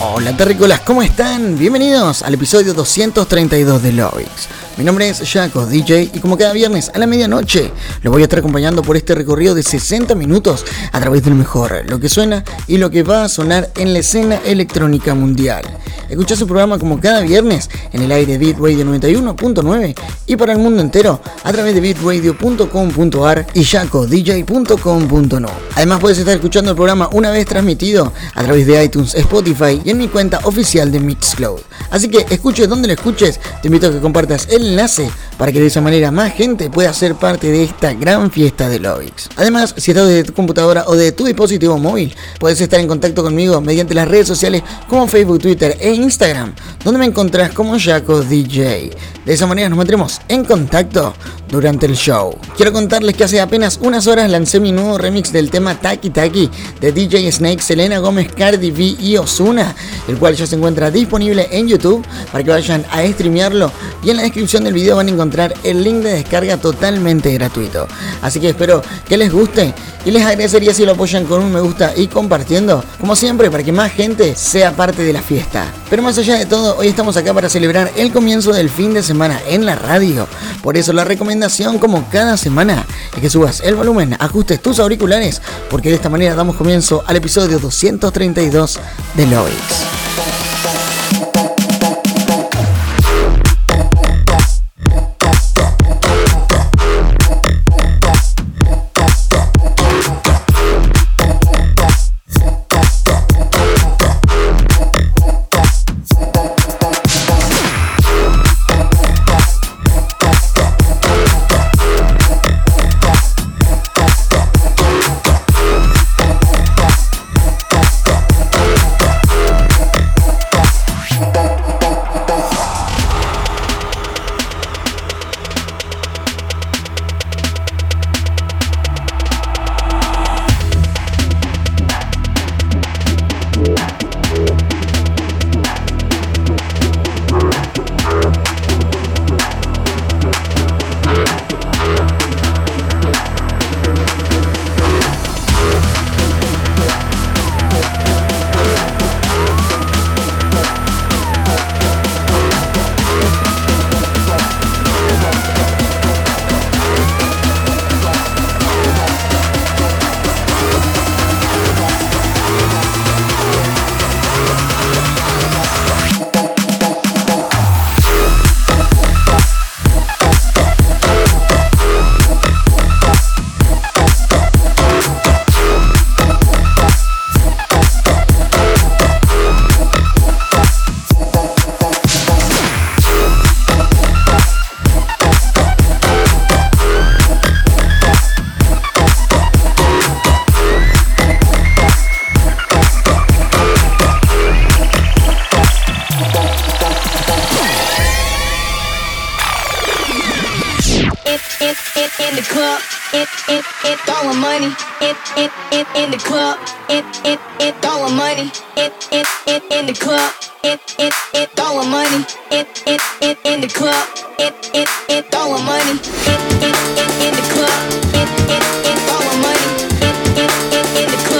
Hola terrícolas, ¿cómo están? Bienvenidos al episodio 232 de Lovix. Mi nombre es Jaco DJ y como cada viernes a la medianoche lo voy a estar acompañando por este recorrido de 60 minutos a través del mejor, lo que suena y lo que va a sonar en la escena electrónica mundial. Escucha su programa como cada viernes en el aire Beat Radio 91.9 y para el mundo entero a través de beatradio.com.ar y jacodj.com.no. Además puedes estar escuchando el programa una vez transmitido a través de iTunes, Spotify y en mi cuenta oficial de Mixcloud. Así que escuches donde lo escuches, te invito a que compartas el enlace para que de esa manera más gente pueda ser parte de esta gran fiesta de Lovix. Además, si estás desde tu computadora o de tu dispositivo móvil, puedes estar en contacto conmigo mediante las redes sociales como Facebook, Twitter e Instagram, donde me encontrás como Jaco DJ. De esa manera nos mantendremos en contacto durante el show. Quiero contarles que hace apenas unas horas lancé mi nuevo remix del tema Taki Taki de DJ Snake, Selena Gómez, Cardi B y Osuna, el cual ya se encuentra disponible en YouTube para que vayan a streamearlo y en la descripción del video van a encontrar el link de descarga totalmente gratuito. Así que espero que les guste y les agradecería si lo apoyan con un me gusta y compartiendo, como siempre, para que más gente sea parte de la fiesta. Pero más allá de todo, hoy estamos acá para celebrar el comienzo del fin de semana en la radio. Por eso la recomendación, como cada semana, es que subas el volumen, ajustes tus auriculares, porque de esta manera damos comienzo al episodio 232 de Loix. It, it all the money. It it in the club, it's it's all a money, it's it, in the club, it's it's all of money, it's it's it,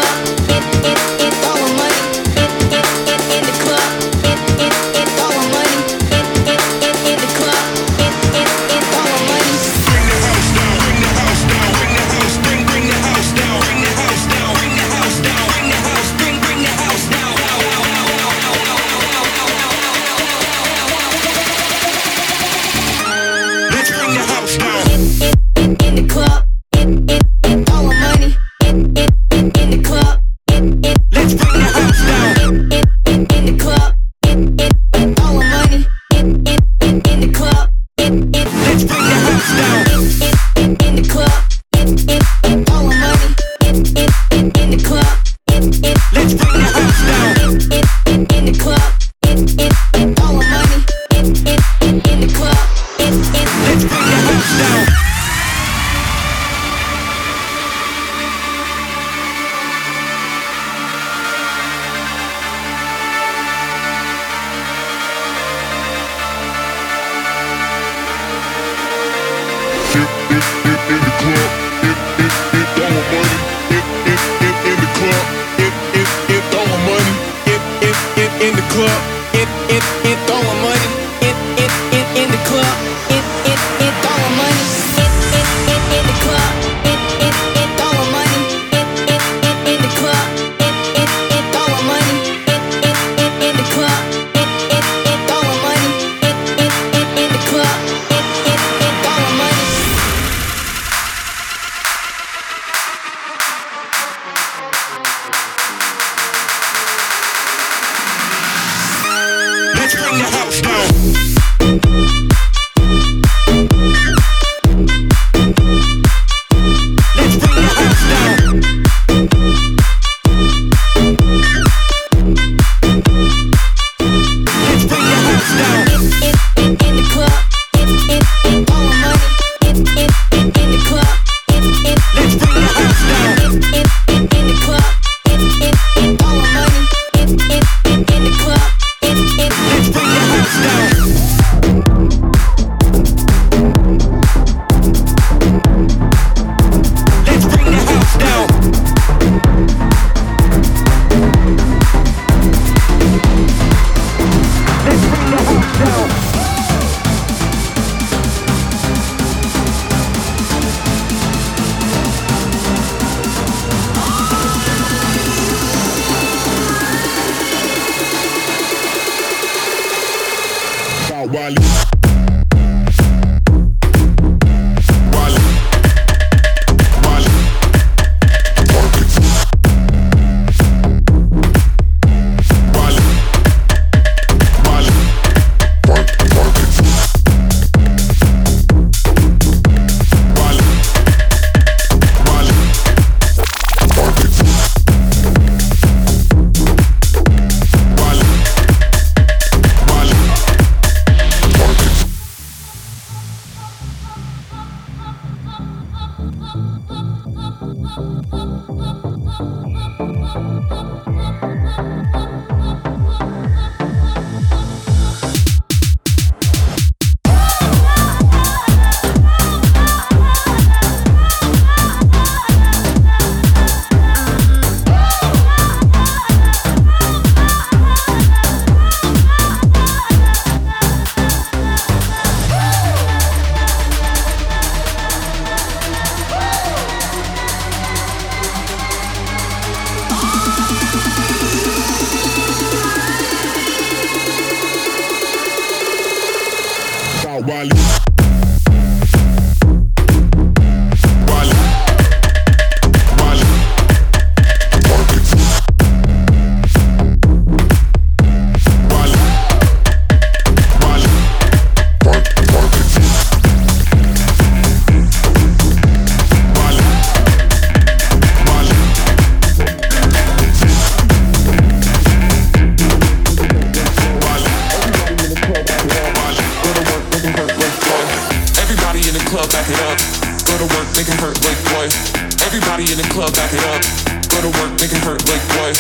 Go to work, make it hurt like what?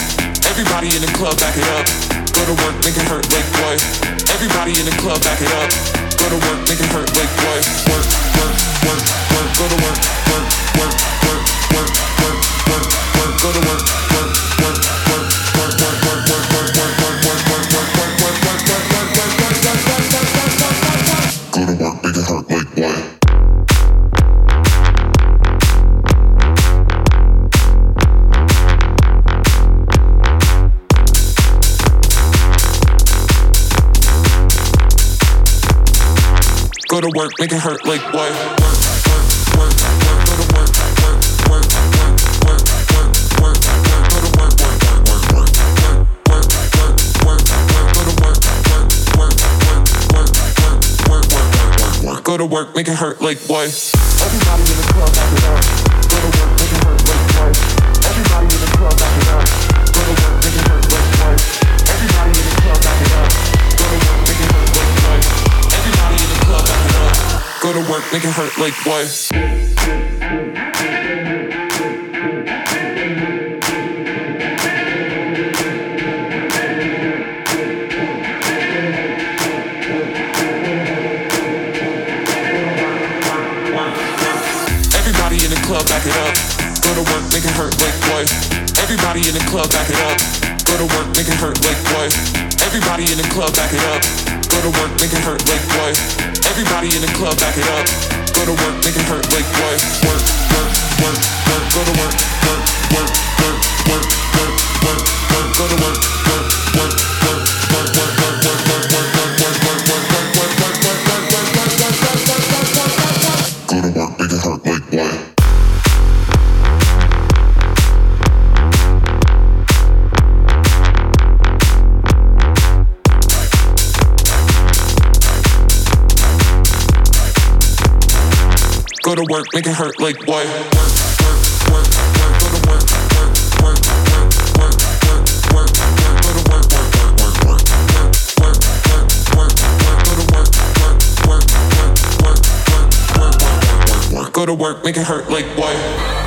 Everybody in the club, back it up. Go to work, make it hurt like what? Everybody in the club, back it up. Go to work, make it hurt like what? Work, work, work, work. Go to work, work, work, work, work, work, work, work. Go to work. to work, make it hurt like what? Go to work, make it hurt like what? Everybody in the club. making hurt like why? club, back it up. Go to work, making hurt like what? Everybody in the club, back it up. Go to work, making hurt like what? Everybody in the club, back it up. Go to work, making hurt like what? Everybody in the club, back it up. Go to work, make it hurt like what? Work, work, work, work. Go to work, work. to work, make it hurt like what? Go to work, make it hurt like what?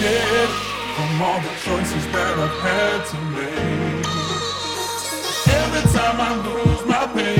faded from all the choices that I've had to make. Every time I lose my pain.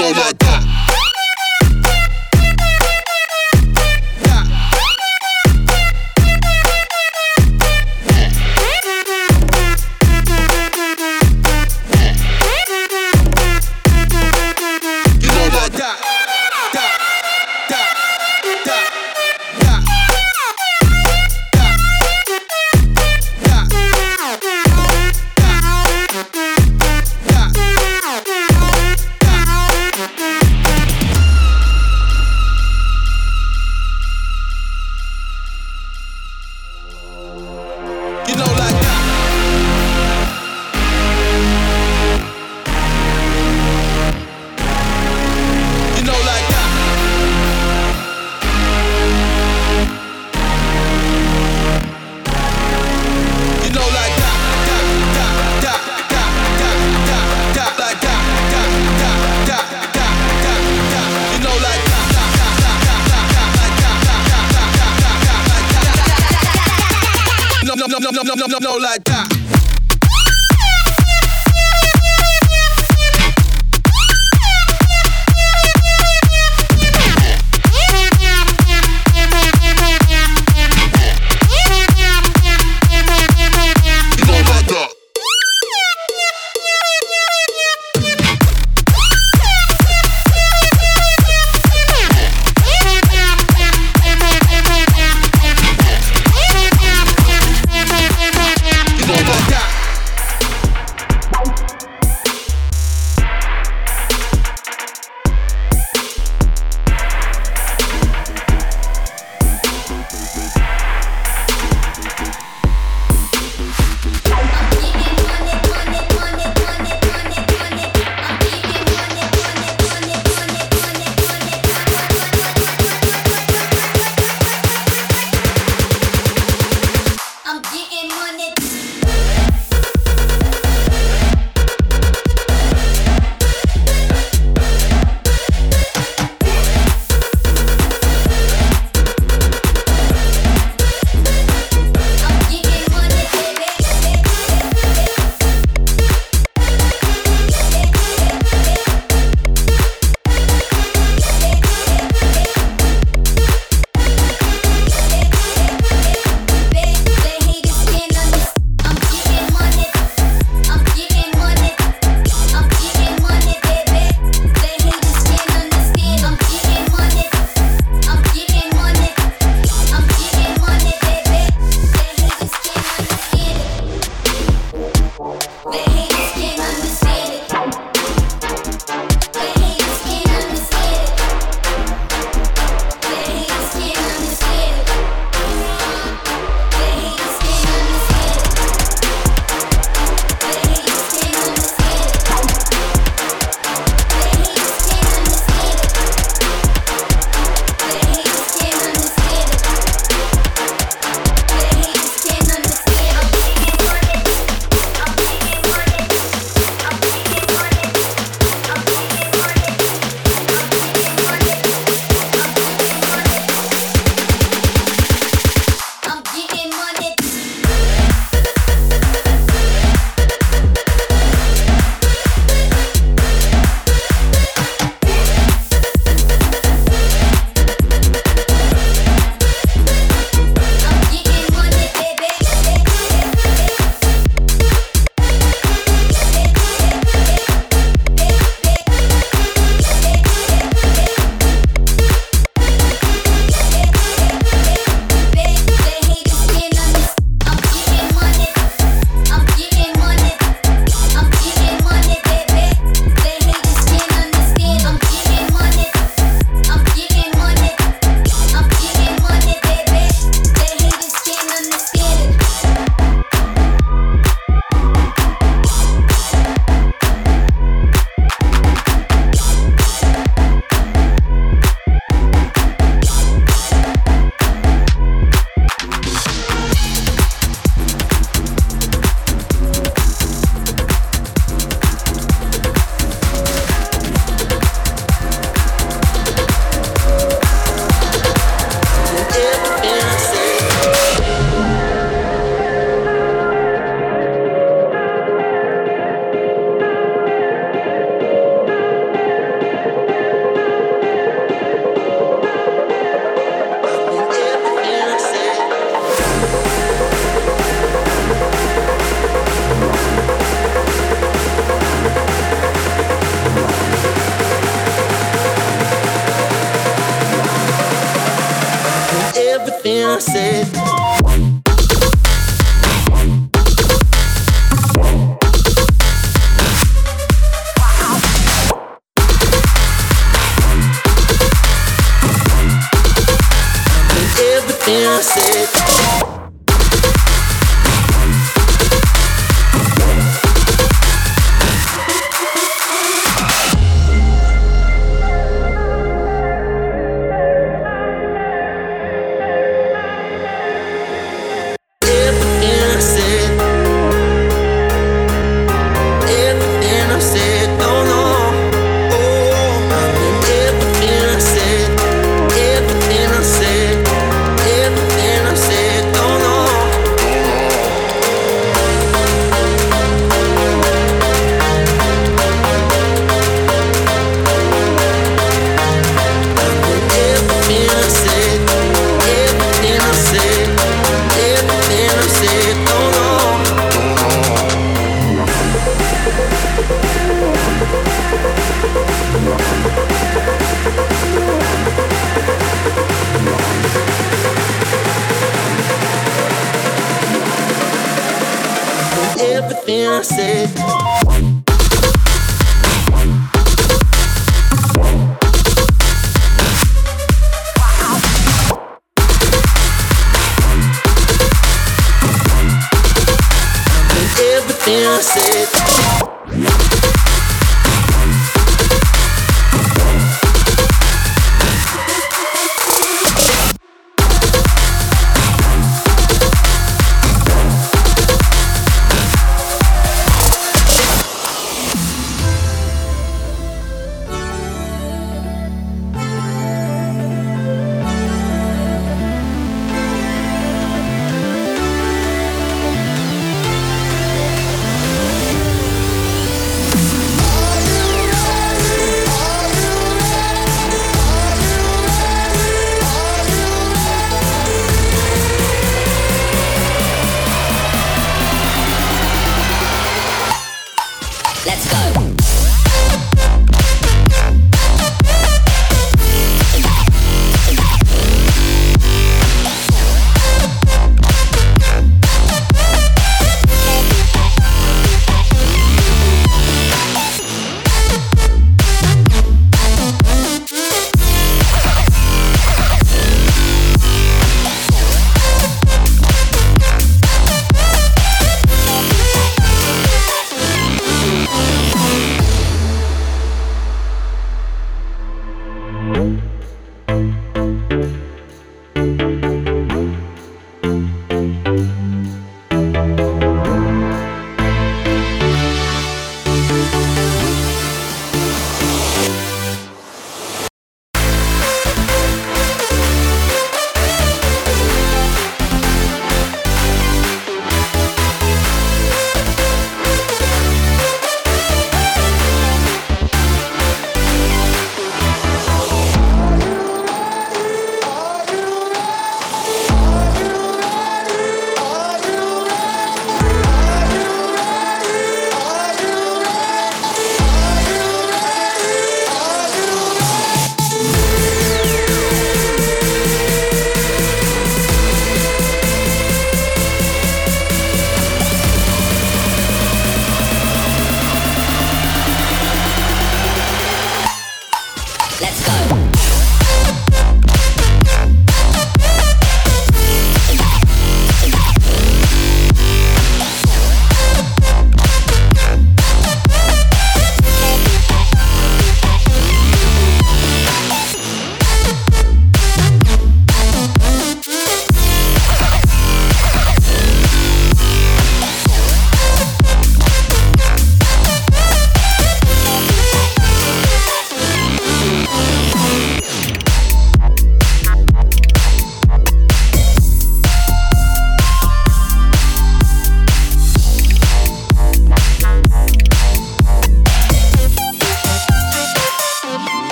Dans ma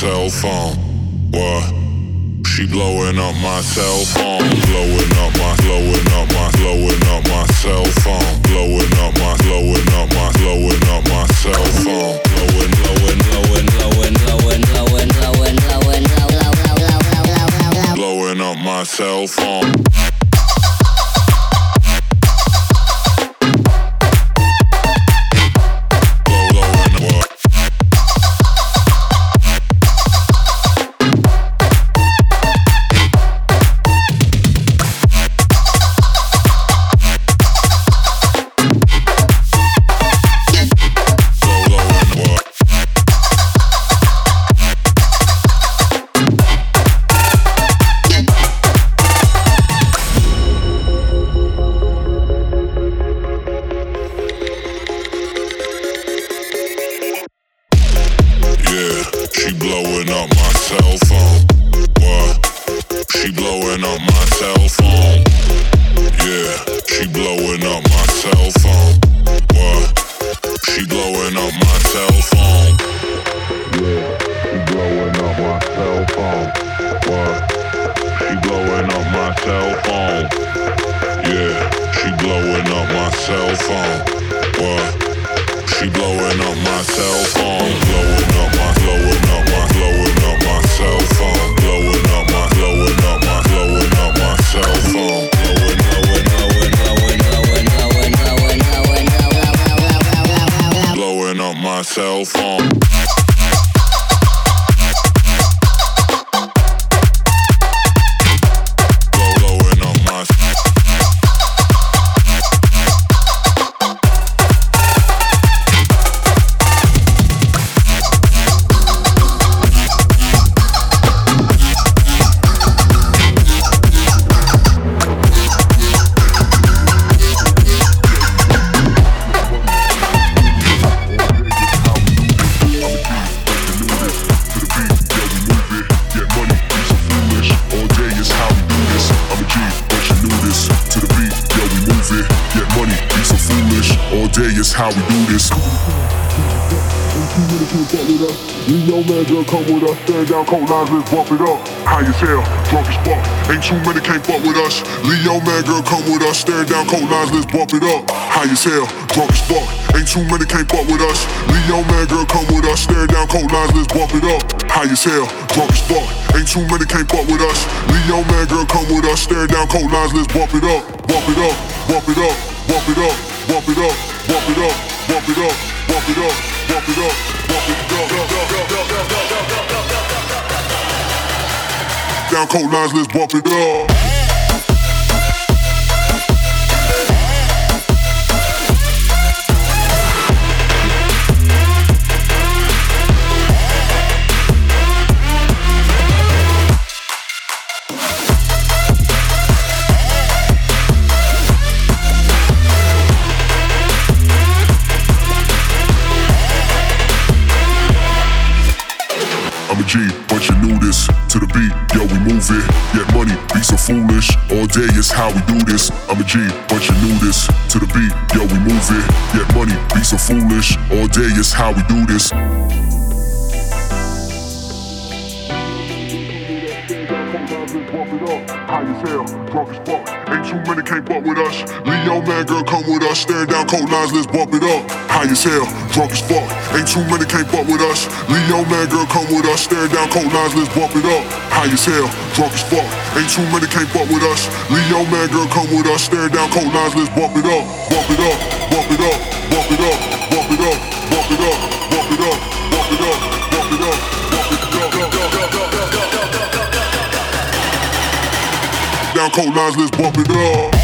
cell phone. What? She blowing up my cell phone. Blowing up my cell phone. What? She blowing up my cell phone. Blowing bump it up. High as hell, drunk as fuck. Ain't too many can't fuck with us. Leo man, girl, come with us. Stand down, cold lines, let's bump it up. High as hell, drunk as fuck. Ain't too many can't fuck with us. Leo man, girl, come with us. Stand down, cold lines, let's bump it up. High as hell, drunk as fuck. Ain't too many can't fuck with us. Leo man, girl, come with us. Stand down, cold lines, let's bump it up. Bump it up, bump it up, bump it up, bump it up, bump it up, bump it up, bump it up, bump it up, bump it up. Down cold lines, let's bump it up. G, but you knew this. To the beat, yo, we move it. Get money, be so foolish. All day is how we do this. I'm a G, but you knew this. To the beat, yo, we move it. Get money, be so foolish. All day is how we do this. High as hell, drunk as fuck. Ain't too many can't fuck with us. Leo man, girl, come with us. Stand down, cold lines, let's bump it up. High as hell, drunk as fuck. Ain't too many can't fuck with us. Leo man, girl, come with us. Stand down, cold lines, let's bump it up. High as hell, drunk as fuck. Ain't too many can't fuck with us. Leo man, girl, come with us. Stand down, cold lines, let's bump it up. Bump it up, bump it up, bump it up, bump it up, bump it up, bump it up, Down cold lines, let's bump it up.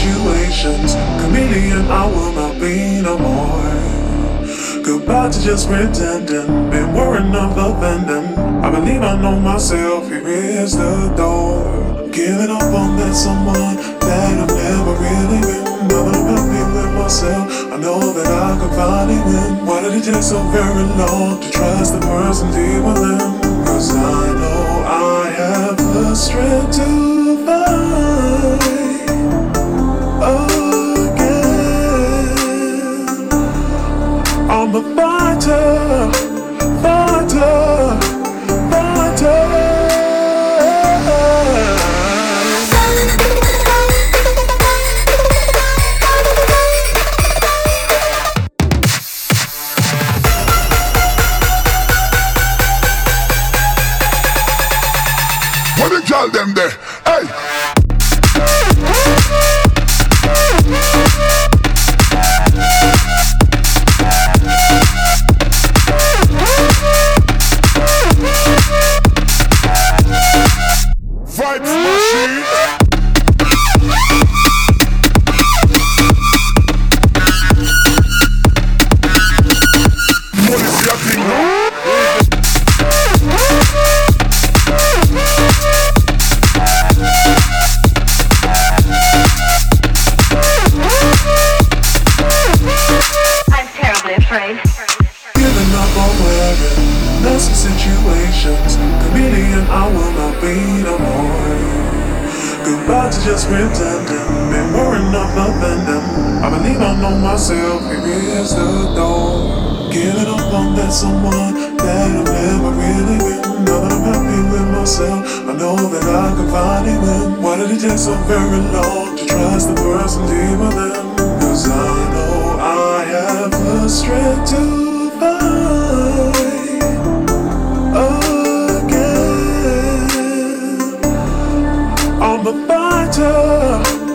Situations. Chameleon, I will not be no more. Goodbye to just pretending. Been worrying of offending. I believe I know myself. Here is the door. Giving up on that someone that I've never really been. That I'm happy with myself, I know that I can finally win. Why did it take so very long to trust the person deep within? Cause I know I have the strength to fight again. I'm a fighter, And I can find it when. Why did it take so very long to trust the person deeper than? Cause I know I have the strength to find again. I'm a fighter.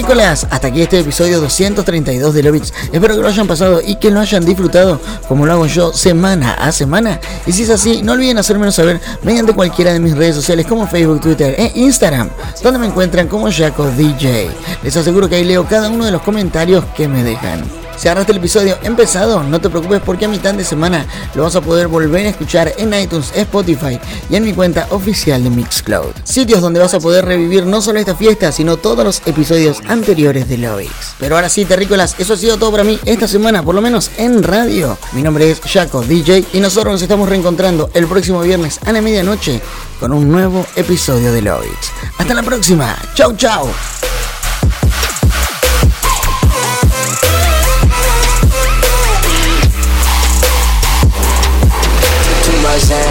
Terrícolas, hasta aquí este episodio 232 de Lovix. Espero que lo hayan pasado y que lo hayan disfrutado como lo hago yo semana a semana. Y si es así, no olviden hacérmelo saber mediante cualquiera de mis redes sociales como Facebook, Twitter e Instagram, donde me encuentran como Jaco DJ. Les aseguro que ahí leo cada uno de los comentarios que me dejan. Si agarraste el episodio empezado, no te preocupes porque a mitad de semana lo vas a poder volver a escuchar en iTunes, Spotify y en mi cuenta oficial de Mixcloud. Sitios donde vas a poder revivir no solo esta fiesta, sino todos los episodios anteriores de Lovix. Pero ahora sí, terrícolas, eso ha sido todo para mí esta semana, por lo menos en radio. Mi nombre es Jaco DJ y nosotros nos estamos reencontrando el próximo viernes a la medianoche con un nuevo episodio de Lovix. Hasta la próxima, chau chau. rising